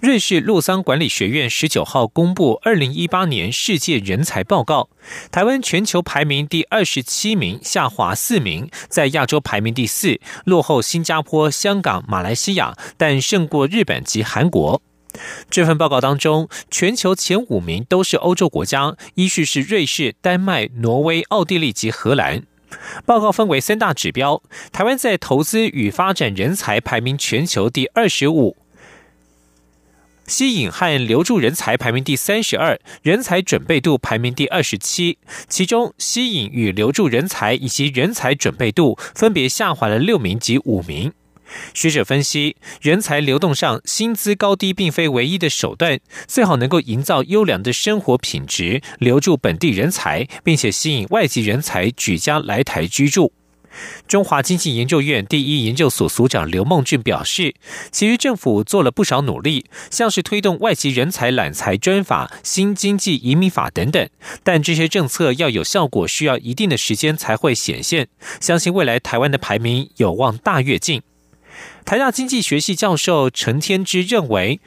瑞士洛桑管理学院十九号公布二零一八年世界人才报告，台湾全球排名第二十七名，下滑四名，在亚洲排名第四，落后新加坡、香港、马来西亚，但胜过日本及韩国。这份报告当中，全球前五名都是欧洲国家，依序是瑞士、丹麦、挪威、奥地利及荷兰。报告分为三大指标，台湾在投资与发展人才排名全球第二十五。吸引和留住人才排名第三十二，人才准备度排名第二十七。其中，吸引与留住人才以及人才准备度分别下滑了六名及五名。学者分析，人才流动上，薪资高低并非唯一的手段，最好能够营造优良的生活品质，留住本地人才，并且吸引外籍人才举家来台居住。中华经济研究院第一研究所所长刘梦俊表示，其余政府做了不少努力，像是推动外籍人才揽才专法、新经济移民法等等，但这些政策要有效果，需要一定的时间才会显现。相信未来台湾的排名有望大跃进。台大经济学系教授陈天之认为，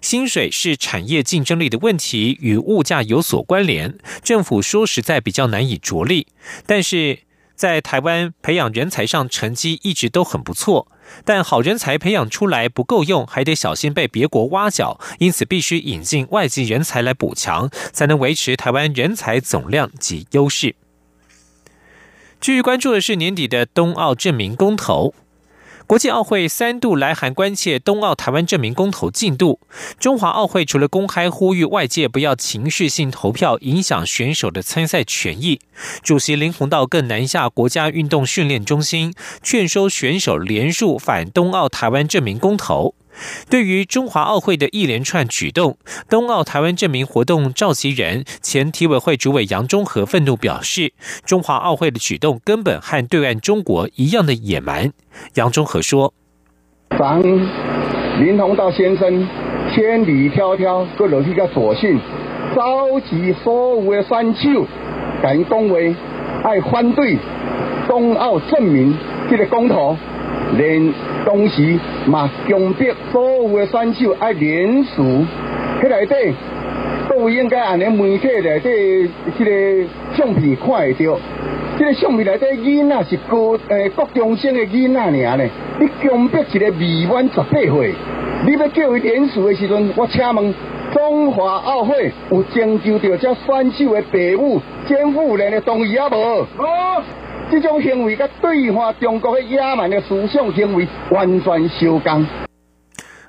薪水是产业竞争力的问题，与物价有所关联，政府说实在比较难以着力，但是。在台湾培养人才上成绩一直都很不错，但好人才培养出来不够用，还得小心被别国挖角，因此必须引进外籍人才来补强，才能维持台湾人才总量及优势。继续关注的是年底的冬奥证明公投。国际奥会三度来函关切冬奥台湾证明公投进度。中华奥会除了公开呼吁外界不要情绪性投票影响选手的参赛权益，主席林鸿道更南下国家运动训练中心劝说选手联署反冬奥台湾证明公投。对于中华奥会的一连串举动，冬奥台湾证明活动召集人、前体委会主委杨中和愤怒表示：“中华奥会的举动根本和对岸中国一样的野蛮。”杨中和说：“防林鸿道先生千里迢迢过落去个索性，召集所有的选手，敢讲话爱反对冬奥证明这个公投。”连当时嘛强迫所有的选手爱联署，去内底都应该按咧媒体内底这个相片看会到，这个相片内底囡仔是高诶高中生的囡仔尔呢，你强迫一个未满十八岁，你要叫伊联署的时阵，我请问中华奥会有征求到这选手的父母、监护人的同意啊无无？这种行为跟对话中国的野蛮的思想行为完全相共。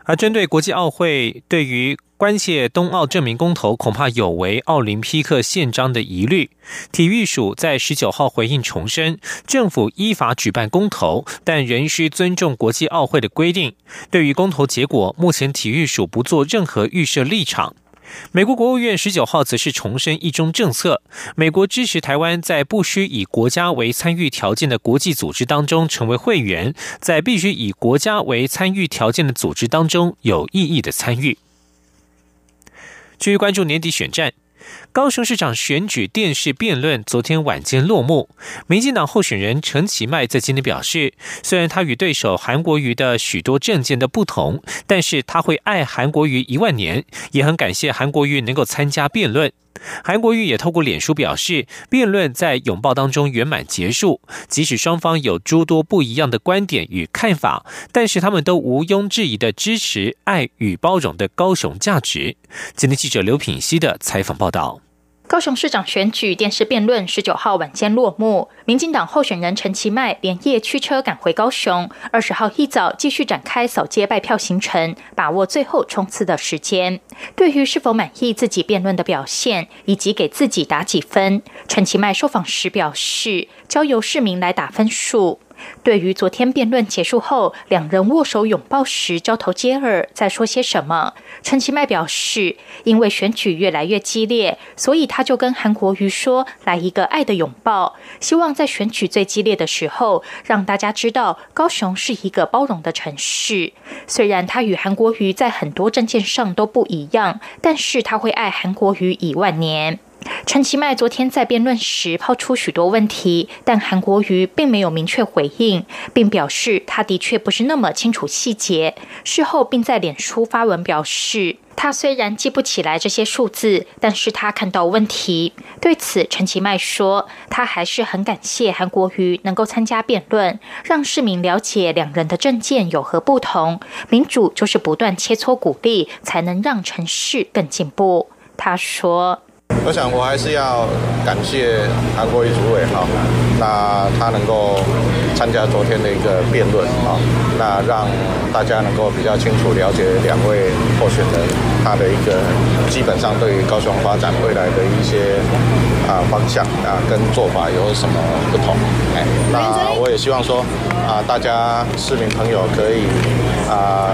而针对国际奥会对于关切冬奥证明公投恐怕有违奥林匹克宪章的疑虑，体育署在十九号回应重申，政府依法举办公投，但仍需尊重国际奥会的规定。对于公投结果，目前体育署不做任何预设立场。美国国务院十九号则是重申一中政策，美国支持台湾在不需以国家为参与条件的国际组织当中成为会员，在必须以国家为参与条件的组织当中有意义的参与。至于关注年底选战。高雄市长选举电视辩论昨天晚间落幕。民进党候选人陈其迈在今天表示，虽然他与对手韩国瑜的许多政见的不同，但是他会爱韩国瑜一万年，也很感谢韩国瑜能够参加辩论。韩国瑜也透过脸书表示，辩论在拥抱当中圆满结束，即使双方有诸多不一样的观点与看法，但是他们都毋庸置疑的支持爱与包容的高雄价值。今天记者刘品熙的采访报道。高雄市长选举电视辩论十九号晚间落幕，民进党候选人陈其迈连夜驱车赶回高雄，二十号一早继续展开扫街拜票行程，把握最后冲刺的时间。对于是否满意自己辩论的表现，以及给自己打几分，陈其迈受访时表示，交由市民来打分数。对于昨天辩论结束后两人握手拥抱时交头接耳在说些什么，陈其迈表示，因为选举越来越激烈，所以他就跟韩国瑜说来一个爱的拥抱，希望在选举最激烈的时候，让大家知道高雄是一个包容的城市。虽然他与韩国瑜在很多政见上都不一样，但是他会爱韩国瑜一万年。陈其迈昨天在辩论时抛出许多问题，但韩国瑜并没有明确回应，并表示他的确不是那么清楚细节。事后并在脸书发文表示，他虽然记不起来这些数字，但是他看到问题。对此，陈其迈说，他还是很感谢韩国瑜能够参加辩论，让市民了解两人的政见有何不同。民主就是不断切磋鼓励，才能让城市更进步。他说。我想我还是要感谢韩国瑜主委哈，那他能够参加昨天的一个辩论啊，那让大家能够比较清楚了解两位候选人他的一个基本上对于高雄发展未来的一些啊方向啊跟做法有什么不同哎，那我也希望说啊大家市民朋友可以啊。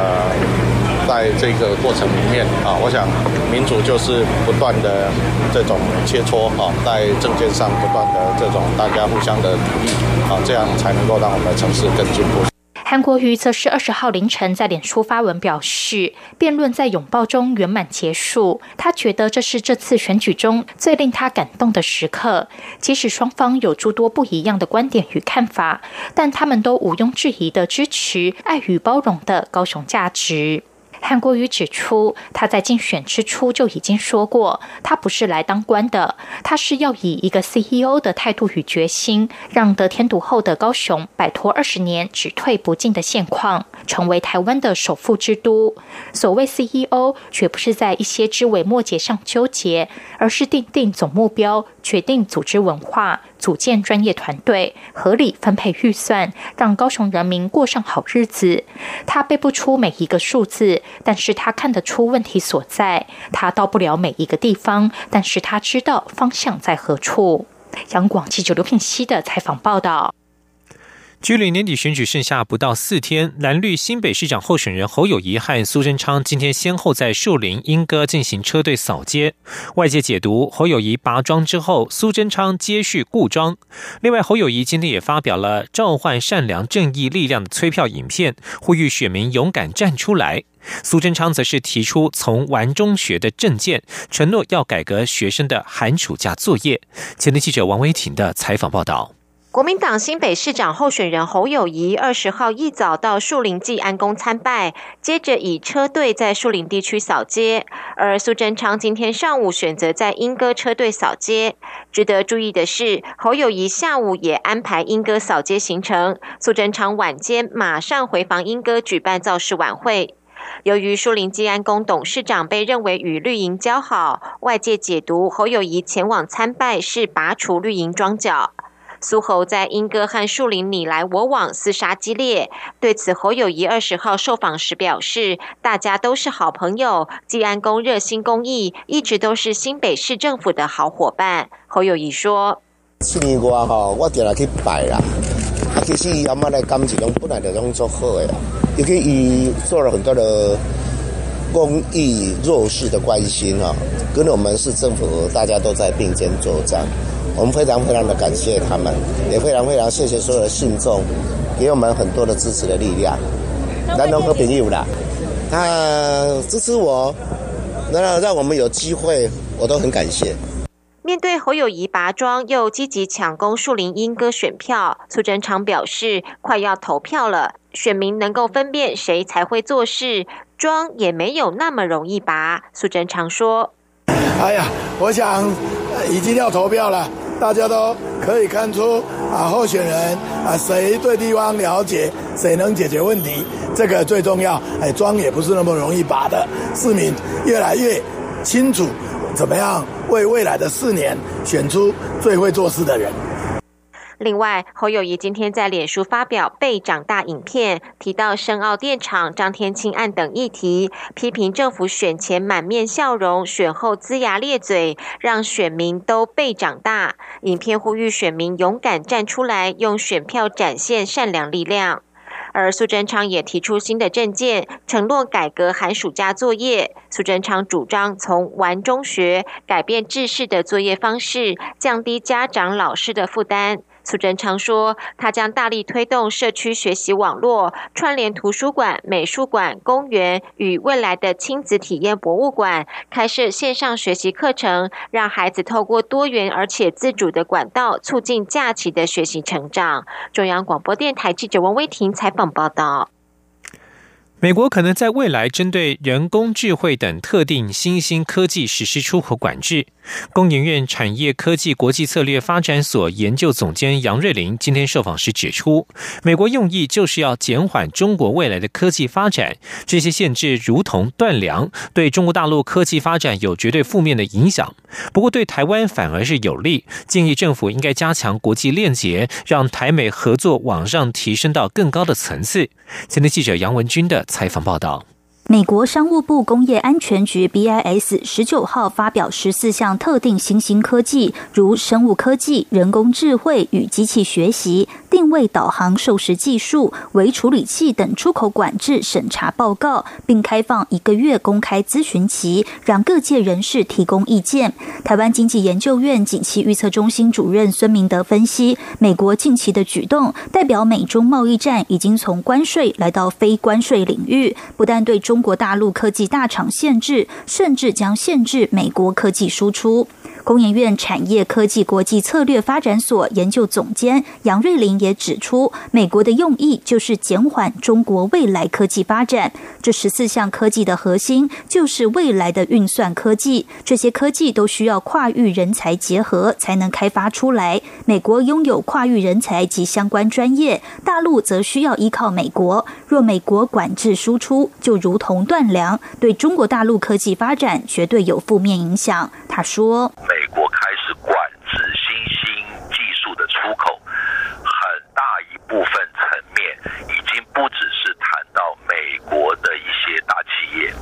在这个过程里面啊，我想民主就是不断的这种切磋啊，在政见上不断的这种大家互相的鼓励啊，这样才能够让我们的城市更进步。韩国瑜则是二十号凌晨在脸书发文表示，辩论在拥抱中圆满结束。他觉得这是这次选举中最令他感动的时刻。即使双方有诸多不一样的观点与看法，但他们都毋庸置疑的支持爱与包容的高雄价值。韩国瑜指出，他在竞选之初就已经说过，他不是来当官的，他是要以一个 CEO 的态度与决心，让得天独厚的高雄摆脱二十年只退不进的现况，成为台湾的首富之都。所谓 CEO，绝不是在一些枝微末节上纠结，而是定定总目标，决定组织文化。组建专业团队，合理分配预算，让高雄人民过上好日子。他背不出每一个数字，但是他看得出问题所在。他到不了每一个地方，但是他知道方向在何处。央广记者刘品熙的采访报道。距离年底选举剩下不到四天，蓝绿新北市长候选人侯友谊和苏贞昌今天先后在树林莺歌进行车队扫街。外界解读侯友谊拔桩之后，苏贞昌接续固桩。另外，侯友谊今天也发表了召唤善良正义力量的催票影片，呼吁选民勇敢站出来。苏贞昌则是提出从玩中学的政见，承诺要改革学生的寒暑假作业。前天记者王维婷的采访报道。国民党新北市长候选人侯友谊二十号一早到树林祭安宫参拜，接着以车队在树林地区扫街。而苏贞昌今天上午选择在莺歌车队扫街。值得注意的是，侯友谊下午也安排莺歌扫街行程，苏贞昌晚间马上回访莺歌举办造势晚会。由于树林祭安宫董事长被认为与绿营交好，外界解读侯友谊前往参拜是拔除绿营庄脚。苏侯在莺歌和树林你来我往，厮杀激烈。对此，侯友谊二十号受访时表示：“大家都是好朋友，济安宫热心公益，一直都是新北市政府的好伙伴。”侯友谊说：“去年我哈，我定来去拜啦。啊，其实阿妈的感情拢本来就拢做好的，尤其伊做了很多的公益弱势的关心啊，跟我们市政府大家都在并肩作战。”我们非常非常的感谢他们，也非常非常谢谢所有的信众，给我们很多的支持的力量。南农和朋友啦，他支持我，那让我们有机会，我都很感谢。面对侯友谊拔庄又积极抢攻树林莺歌选票，苏贞昌表示快要投票了，选民能够分辨谁才会做事，庄也没有那么容易拔。苏贞昌说：“哎呀，我想已经要投票了。”大家都可以看出啊，候选人啊，谁对地方了解，谁能解决问题，这个最重要。哎，桩也不是那么容易拔的，市民越来越清楚怎么样为未来的四年选出最会做事的人。另外，侯友谊今天在脸书发表“被长大”影片，提到深澳电厂、张天青案等议题，批评政府选前满面笑容，选后龇牙咧嘴，让选民都被长大。影片呼吁选民勇敢站出来，用选票展现善良力量。而苏贞昌也提出新的政见，承诺改革寒暑假作业。苏贞昌主张从玩中学，改变制式的作业方式，降低家长老师的负担。苏贞昌说，他将大力推动社区学习网络，串联图书馆、美术馆、公园与未来的亲子体验博物馆，开设线上学习课程，让孩子透过多元而且自主的管道，促进假期的学习成长。中央广播电台记者王威婷采访报道。美国可能在未来针对人工智慧等特定新兴科技实施出口管制。工研院产业科技国际策略发展所研究总监杨瑞麟今天受访时指出，美国用意就是要减缓中国未来的科技发展，这些限制如同断粮，对中国大陆科技发展有绝对负面的影响。不过对台湾反而是有利，建议政府应该加强国际链接，让台美合作往上提升到更高的层次。今天记者杨文军的。采访报道。美国商务部工业安全局 BIS 十九号发表十四项特定新兴科技，如生物科技、人工智慧与机器学习、定位导航、授时技术、微处理器等出口管制审查报告，并开放一个月公开咨询期，让各界人士提供意见。台湾经济研究院景气预测中心主任孙明德分析，美国近期的举动代表美中贸易战已经从关税来到非关税领域，不但对中。中国大陆科技大厂限制，甚至将限制美国科技输出。工研院产业科技国际策略发展所研究总监杨瑞麟也指出，美国的用意就是减缓中国未来科技发展。这十四项科技的核心就是未来的运算科技，这些科技都需要跨域人才结合才能开发出来。美国拥有跨域人才及相关专业，大陆则需要依靠美国。若美国管制输出，就如同断粮，对中国大陆科技发展绝对有负面影响。他说。美国开始管制新兴技术的出口，很大一部分层面已经不只是谈到美国的一些大企业，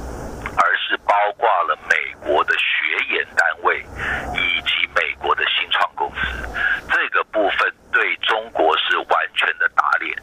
而是包括了美国的学研单位以及美国的新创公司。这个部分对中国是完全的打脸，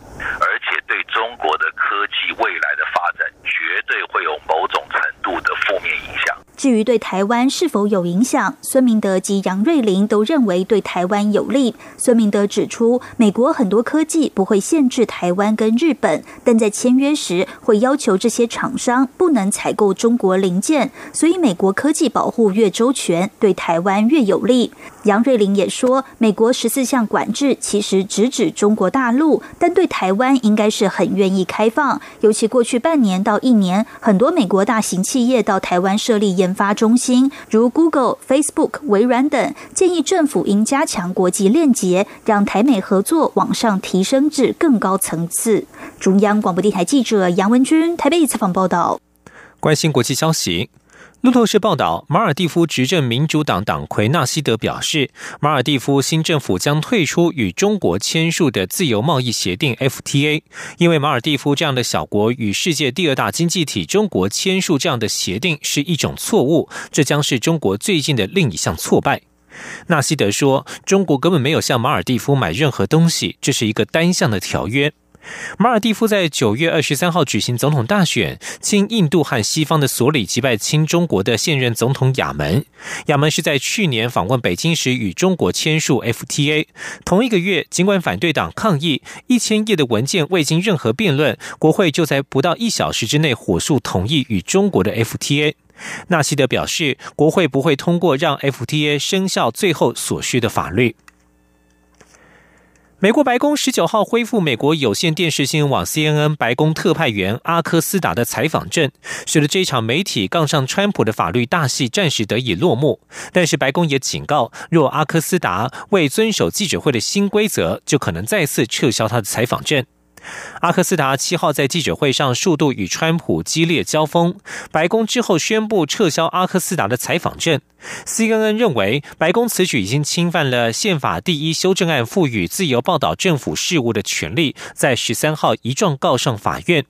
而且对中国的科技未来的发展绝对会有某种程度的负面影响。至于对台湾是否有影响，孙明德及杨瑞麟都认为对台湾有利。孙明德指出，美国很多科技不会限制台湾跟日本，但在签约时会要求这些厂商不能采购中国零件，所以美国科技保护越周全，对台湾越有利。杨瑞麟也说，美国十四项管制其实直指中国大陆，但对台湾应该是很愿意开放。尤其过去半年到一年，很多美国大型企业到台湾设立研发中心，如 Google、Facebook、微软等，建议政府应加强国际链接，让台美合作往上提升至更高层次。中央广播电台记者杨文君台北采访报道。关心国际消息。路透社报道，马尔蒂夫执政民主党党魁纳西德表示，马尔蒂夫新政府将退出与中国签署的自由贸易协定 FTA，因为马尔蒂夫这样的小国与世界第二大经济体中国签署这样的协定是一种错误，这将是中国最近的另一项挫败。纳西德说，中国根本没有向马尔蒂夫买任何东西，这是一个单向的条约。马尔蒂夫在九月二十三号举行总统大选，亲印度和西方的索里击败亲中国的现任总统亚门。亚门是在去年访问北京时与中国签署 FTA。同一个月，尽管反对党抗议，一千页的文件未经任何辩论，国会就在不到一小时之内火速同意与中国的 FTA。纳西德表示，国会不会通过让 FTA 生效最后所需的法律。美国白宫十九号恢复美国有线电视新闻网 CNN 白宫特派员阿科斯达的采访证，使得这场媒体杠上川普的法律大戏暂时得以落幕。但是白宫也警告，若阿科斯达未遵守记者会的新规则，就可能再次撤销他的采访证。阿克斯达七号在记者会上数度与川普激烈交锋，白宫之后宣布撤销阿克斯达的采访证。CNN 认为，白宫此举已经侵犯了宪法第一修正案赋予自由报道政府事务的权利，在十三号一状告上法院。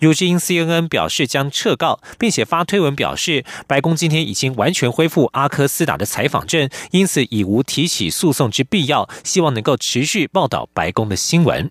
如今，CNN 表示将撤告，并且发推文表示，白宫今天已经完全恢复阿科斯达的采访证，因此已无提起诉讼之必要。希望能够持续报道白宫的新闻。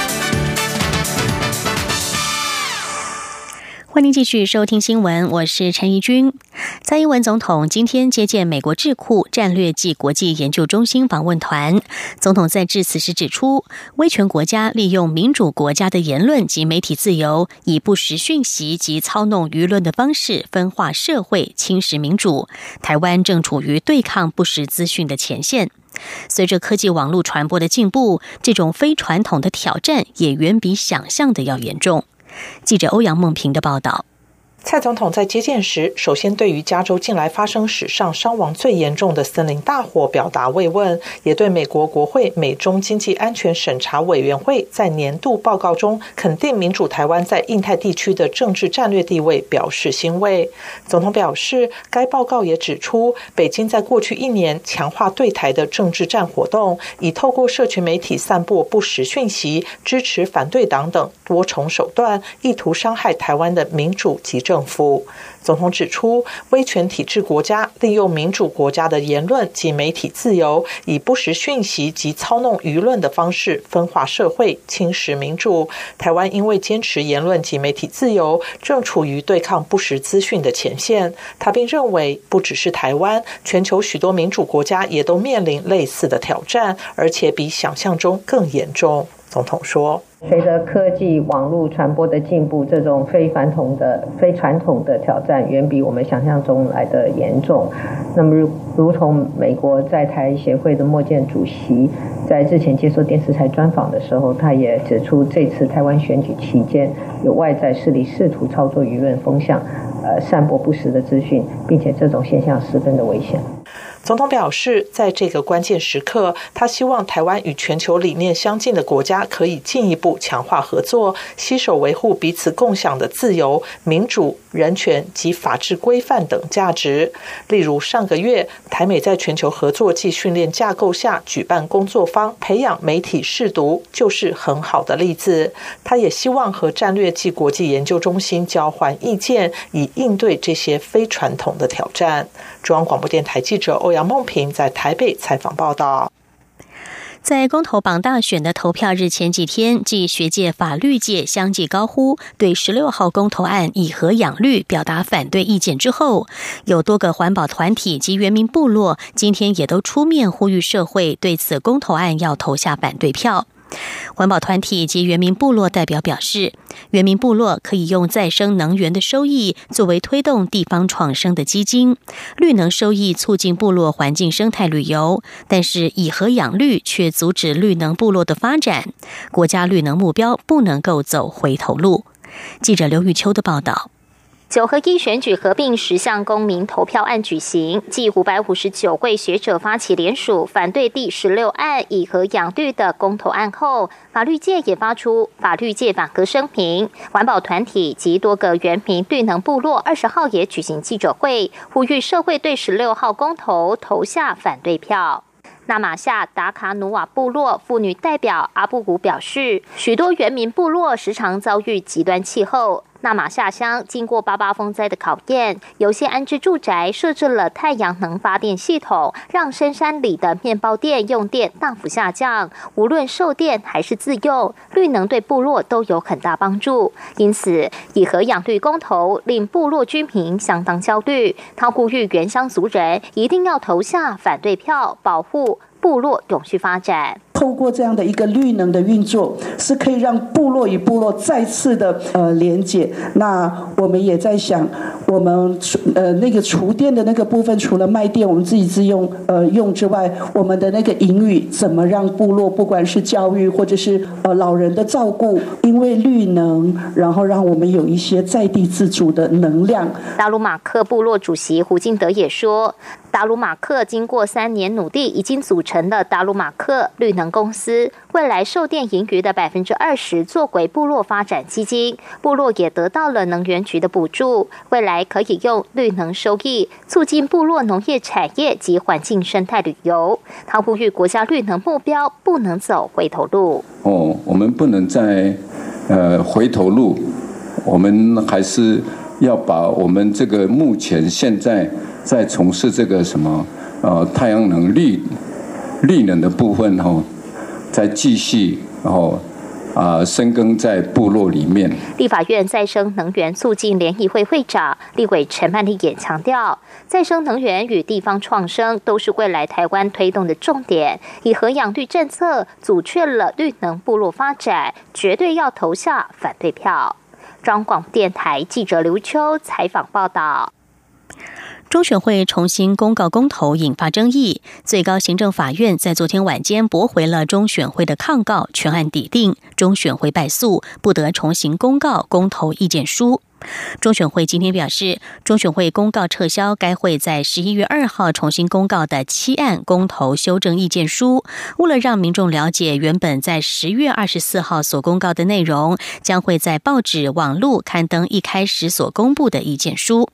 欢迎继续收听新闻，我是陈怡君。蔡英文总统今天接见美国智库战略暨国际研究中心访问团。总统在致辞时指出，威权国家利用民主国家的言论及媒体自由，以不实讯息及操弄舆论的方式分化社会、侵蚀民主。台湾正处于对抗不实资讯的前线。随着科技网络传播的进步，这种非传统的挑战也远比想象的要严重。记者欧阳梦平的报道。蔡总统在接见时，首先对于加州近来发生史上伤亡最严重的森林大火表达慰问，也对美国国会美中经济安全审查委员会在年度报告中肯定民主台湾在印太地区的政治战略地位表示欣慰。总统表示，该报告也指出，北京在过去一年强化对台的政治战活动，以透过社群媒体散播不实讯息、支持反对党等多重手段，意图伤害台湾的民主及政。政府总统指出，威权体制国家利用民主国家的言论及媒体自由，以不实讯息及操弄舆论的方式分化社会、侵蚀民主。台湾因为坚持言论及媒体自由，正处于对抗不实资讯的前线。他并认为，不只是台湾，全球许多民主国家也都面临类似的挑战，而且比想象中更严重。总统说。随着科技网络传播的进步，这种非传统的、非传统的挑战远比我们想象中来的严重。那么，如如同美国在台协会的莫健主席在之前接受电视台专访的时候，他也指出，这次台湾选举期间，有外在势力试图操作舆论风向，呃，散播不实的资讯，并且这种现象十分的危险。总统表示，在这个关键时刻，他希望台湾与全球理念相近的国家可以进一步强化合作，携手维护彼此共享的自由、民主、人权及法治规范等价值。例如，上个月台美在全球合作暨训练架构下举办工作坊，培养媒体试读，就是很好的例子。他也希望和战略暨国际研究中心交换意见，以应对这些非传统的挑战。中央广播电台记者欧。杨梦平在台北采访报道，在公投榜大选的投票日前几天，继学界、法律界相继高呼对十六号公投案以核养绿表达反对意见之后，有多个环保团体及原民部落今天也都出面呼吁社会对此公投案要投下反对票。环保团体及原民部落代表表示，原民部落可以用再生能源的收益作为推动地方创生的基金，绿能收益促进部落环境生态旅游，但是以核养绿却阻止绿能部落的发展，国家绿能目标不能够走回头路。记者刘玉秋的报道。九合一选举合并十项公民投票案举行，继五百五十九位学者发起联署反对第十六案以核养绿的公投案后，法律界也发出法律界反核声明。环保团体及多个原民绿能部落二十号也举行记者会，呼吁社会对十六号公投投下反对票。纳马夏达卡努瓦部落妇女代表阿布古表示，许多原民部落时常遭遇极端气候。纳马下乡经过八八风灾的考验，有些安置住宅设置了太阳能发电系统，让深山里的面包店用电大幅下降。无论售电还是自用，绿能对部落都有很大帮助。因此，以核养绿公投令部落居民相当焦虑。他呼吁原乡族人一定要投下反对票，保护部落永续发展。透过这样的一个绿能的运作，是可以让部落与部落再次的呃连接。那我们也在想，我们呃那个厨电的那个部分，除了卖电我们自己自用呃用之外，我们的那个盈余怎么让部落不管是教育或者是呃老人的照顾，因为绿能，然后让我们有一些在地自主的能量。达鲁马克部落主席胡金德也说。达鲁马克经过三年努力，已经组成了达鲁马克绿能公司。未来售电盈余的百分之二十作为部落发展基金，部落也得到了能源局的补助。未来可以用绿能收益促进部落农业产业及环境生态旅游。他呼吁国家绿能目标不能走回头路。哦，我们不能再呃回头路，我们还是要把我们这个目前现在。在从事这个什么呃太阳能绿绿能的部分哈，在继续然后啊深耕在部落里面。立法院再生能源促进联谊会会长立委陈曼丽也强调，再生能源与地方创生都是未来台湾推动的重点。以核养绿政策阻却了绿能部落发展，绝对要投下反对票。中广电台记者刘秋采访报道。中选会重新公告公投引发争议，最高行政法院在昨天晚间驳回了中选会的抗告，全案抵定，中选会败诉，不得重新公告公投意见书。中选会今天表示，中选会公告撤销该会在十一月二号重新公告的七案公投修正意见书，为了让民众了解原本在十月二十四号所公告的内容，将会在报纸、网络刊登一开始所公布的意见书。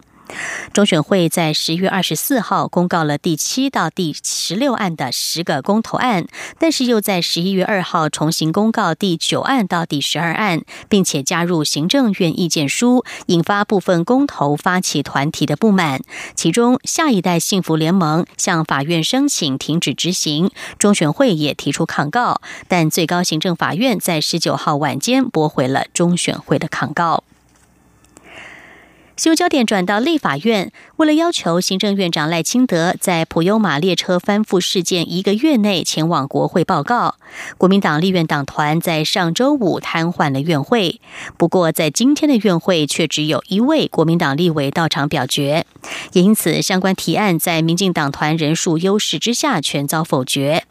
中选会在十月二十四号公告了第七到第十六案的十个公投案，但是又在十一月二号重新公告第九案到第十二案，并且加入行政院意见书，引发部分公投发起团体的不满。其中，下一代幸福联盟向法院申请停止执行，中选会也提出抗告，但最高行政法院在十九号晚间驳回了中选会的抗告。新焦点转到立法院，为了要求行政院长赖清德在普悠马列车翻覆事件一个月内前往国会报告，国民党立院党团在上周五瘫痪了院会。不过，在今天的院会却只有一位国民党立委到场表决，也因此相关提案在民进党团人数优势之下全遭否决。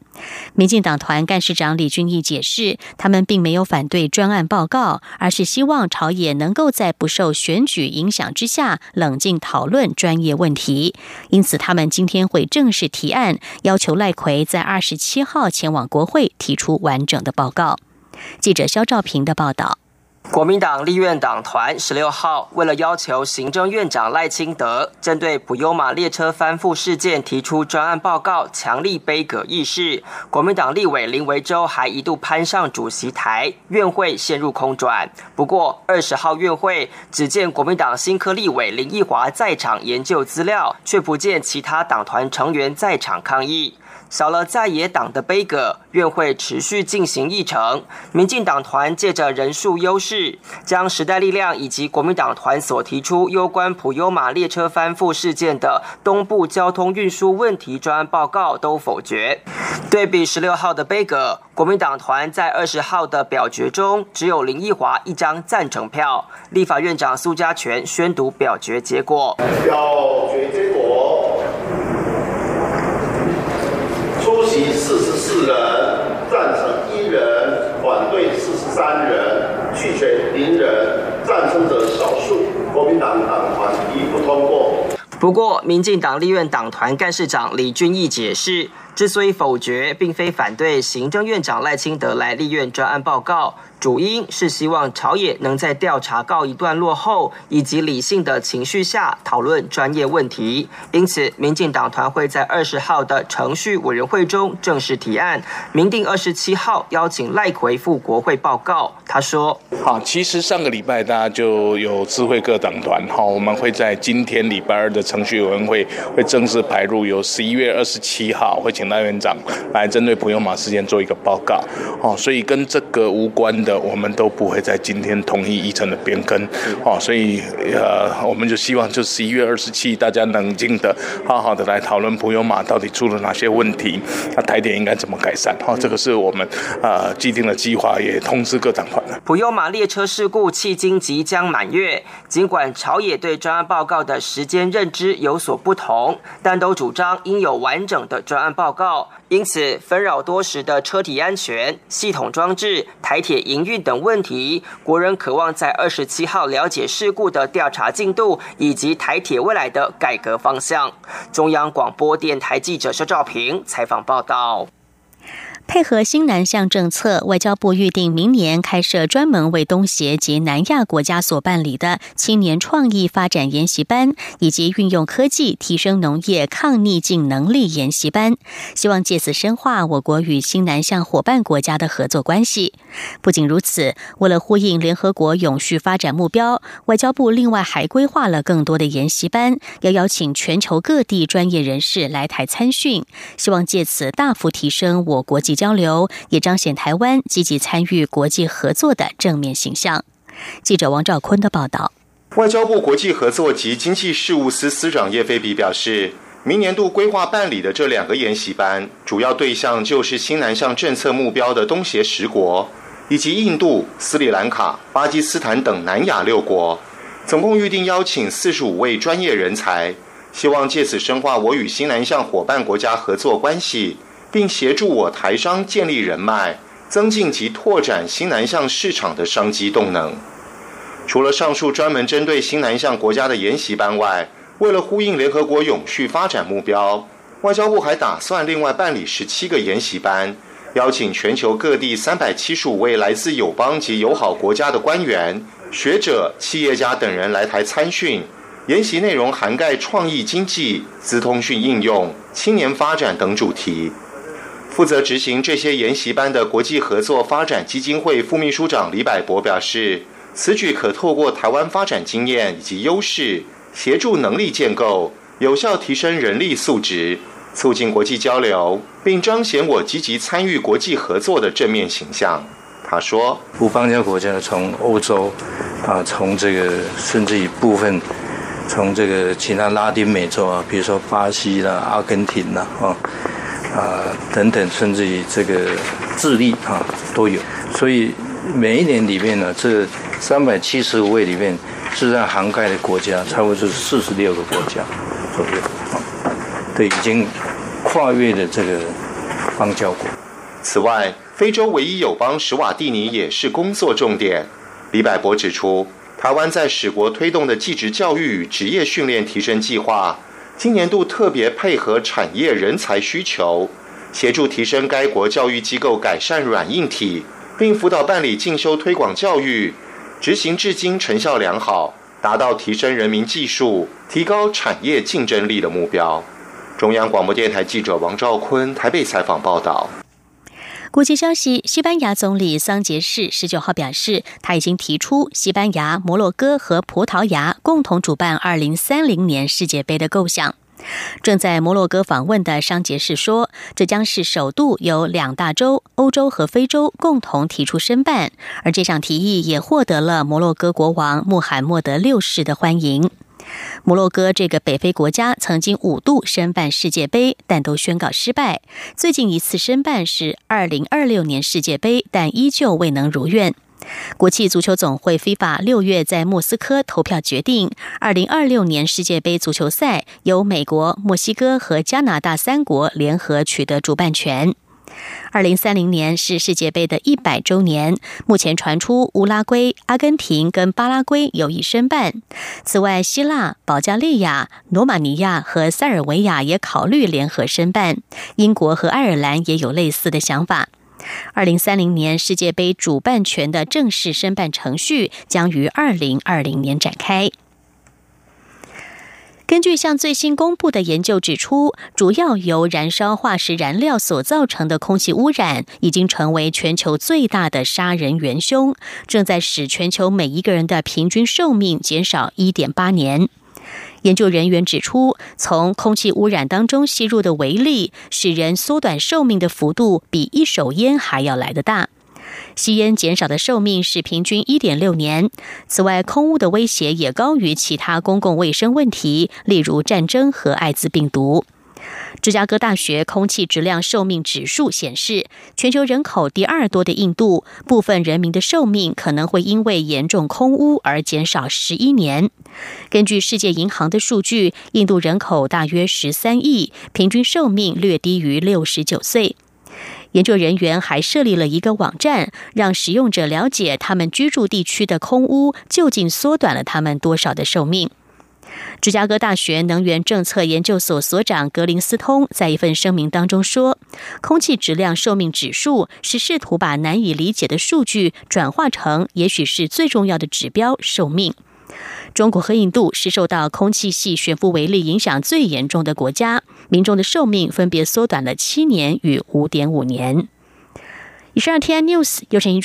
民进党团干事长李俊义解释，他们并没有反对专案报告，而是希望朝野能够在不受选举影响之下，冷静讨论专业问题。因此，他们今天会正式提案，要求赖奎在二十七号前往国会提出完整的报告。记者肖兆平的报道。国民党立院党团十六号为了要求行政院长赖清德针对普悠玛列车翻覆事件提出专案报告，强力杯葛议事。国民党立委林维洲还一度攀上主席台，院会陷入空转。不过二十号院会只见国民党新科立委林奕华在场研究资料，却不见其他党团成员在场抗议。少了在野党的杯葛，院会持续进行议程。民进党团借着人数优势，将时代力量以及国民党团所提出有关普悠马列车翻覆事件的东部交通运输问题专案报告都否决。对比十六号的杯葛，国民党团在二十号的表决中，只有林奕华一张赞成票。立法院长苏家全宣读表决结果。表决结果。出席四人，赞成一人，反对四十三人，拒绝零人，赞成者少数。国民党党团一不通过。不过，民进党立院党团干事长李俊毅解释，之所以否决，并非反对行政院长赖清德来立院专案报告。主因是希望朝野能在调查告一段落后，以及理性的情绪下讨论专业问题。因此，民进党团会在二十号的程序委员会中正式提案，明定二十七号邀请赖奎赴国会报告。他说：“好，其实上个礼拜大家就有智慧各党团，好，我们会在今天礼拜二的程序委员会会正式排入，由十一月二十七号会请请赖院长来针对普悠玛事件做一个报告。哦，所以跟这个无关的，我们都不会在今天同意议程的变更。哦，所以呃，我们就希望就十一月二十七，大家冷静的、好好的来讨论普悠玛到底出了哪些问题，那台点应该怎么改善。哦，这个是我们呃既定的计划，也通知各长团了。普悠玛列车事故迄今即将满月，尽管朝野对专案报告的时间认知有所不同，但都主张应有完整的专案报告。告因此，纷扰多时的车体安全、系统装置、台铁营运等问题，国人渴望在二十七号了解事故的调查进度以及台铁未来的改革方向。中央广播电台记者肖兆平采访报道。配合新南向政策，外交部预定明年开设专门为东协及南亚国家所办理的青年创意发展研习班，以及运用科技提升农业抗逆境能力研习班，希望借此深化我国与新南向伙伴国家的合作关系。不仅如此，为了呼应联合国永续发展目标，外交部另外还规划了更多的研习班，要邀请全球各地专业人士来台参训，希望借此大幅提升我国际。交流也彰显台湾积极参与国际合作的正面形象。记者王兆坤的报道。外交部国际合作及经济事务司司长叶飞比表示，明年度规划办理的这两个研习班，主要对象就是新南向政策目标的东协十国，以及印度、斯里兰卡、巴基斯坦等南亚六国，总共预定邀请四十五位专业人才，希望借此深化我与新南向伙伴国家合作关系。并协助我台商建立人脉，增进及拓展新南向市场的商机动能。除了上述专门针对新南向国家的研习班外，为了呼应联合国永续发展目标，外交部还打算另外办理十七个研习班，邀请全球各地三百七十五位来自友邦及友好国家的官员、学者、企业家等人来台参训。研习内容涵盖创意经济、资通讯应用、青年发展等主题。负责执行这些研习班的国际合作发展基金会副秘书长李百博表示，此举可透过台湾发展经验以及优势，协助能力建构，有效提升人力素质，促进国际交流，并彰显我积极参与国际合作的正面形象。他说：“不邦交国家从欧洲啊，从这个甚至一部分从这个其他拉丁美洲啊，比如说巴西啦、阿根廷啦啊。”啊，等等，甚至于这个智力啊都有，所以每一年里面呢，这三百七十五位里面，实际上涵盖的国家差不多是四十六个国家左右啊，对，已经跨越了这个邦交国。此外，非洲唯一友邦史瓦蒂尼也是工作重点。李百博指出，台湾在使国推动的技职教育与职业训练提升计划。今年度特别配合产业人才需求，协助提升该国教育机构改善软硬体，并辅导办理进修推广教育，执行至今成效良好，达到提升人民技术、提高产业竞争力的目标。中央广播电台记者王兆坤台北采访报道。国际消息：西班牙总理桑杰士十九号表示，他已经提出西班牙、摩洛哥和葡萄牙共同主办二零三零年世界杯的构想。正在摩洛哥访问的桑杰士说，这将是首度由两大洲——欧洲和非洲共同提出申办，而这项提议也获得了摩洛哥国王穆罕默德六世的欢迎。摩洛哥这个北非国家曾经五度申办世界杯，但都宣告失败。最近一次申办是二零二六年世界杯，但依旧未能如愿。国际足球总会 FIFA 六月在莫斯科投票决定，二零二六年世界杯足球赛由美国、墨西哥和加拿大三国联合取得主办权。二零三零年是世界杯的一百周年，目前传出乌拉圭、阿根廷跟巴拉圭有意申办。此外，希腊、保加利亚、罗马尼亚和塞尔维亚也考虑联合申办。英国和爱尔兰也有类似的想法。二零三零年世界杯主办权的正式申办程序将于二零二零年展开。根据向最新公布的研究指出，主要由燃烧化石燃料所造成的空气污染，已经成为全球最大的杀人元凶，正在使全球每一个人的平均寿命减少一点八年。研究人员指出，从空气污染当中吸入的微粒，使人缩短寿命的幅度比一手烟还要来得大。吸烟减少的寿命是平均一点六年。此外，空污的威胁也高于其他公共卫生问题，例如战争和艾滋病毒。芝加哥大学空气质量寿命指数显示，全球人口第二多的印度，部分人民的寿命可能会因为严重空污而减少十一年。根据世界银行的数据，印度人口大约十三亿，平均寿命略低于六十九岁。研究人员还设立了一个网站，让使用者了解他们居住地区的空污究竟缩短了他们多少的寿命。芝加哥大学能源政策研究所所长格林斯通在一份声明当中说：“空气质量寿命指数是试图把难以理解的数据转化成也许是最重要的指标——寿命。”中国和印度是受到空气系悬浮微粒影响最严重的国家，民众的寿命分别缩短了七年与五点五年。以上 T N News 由陈英君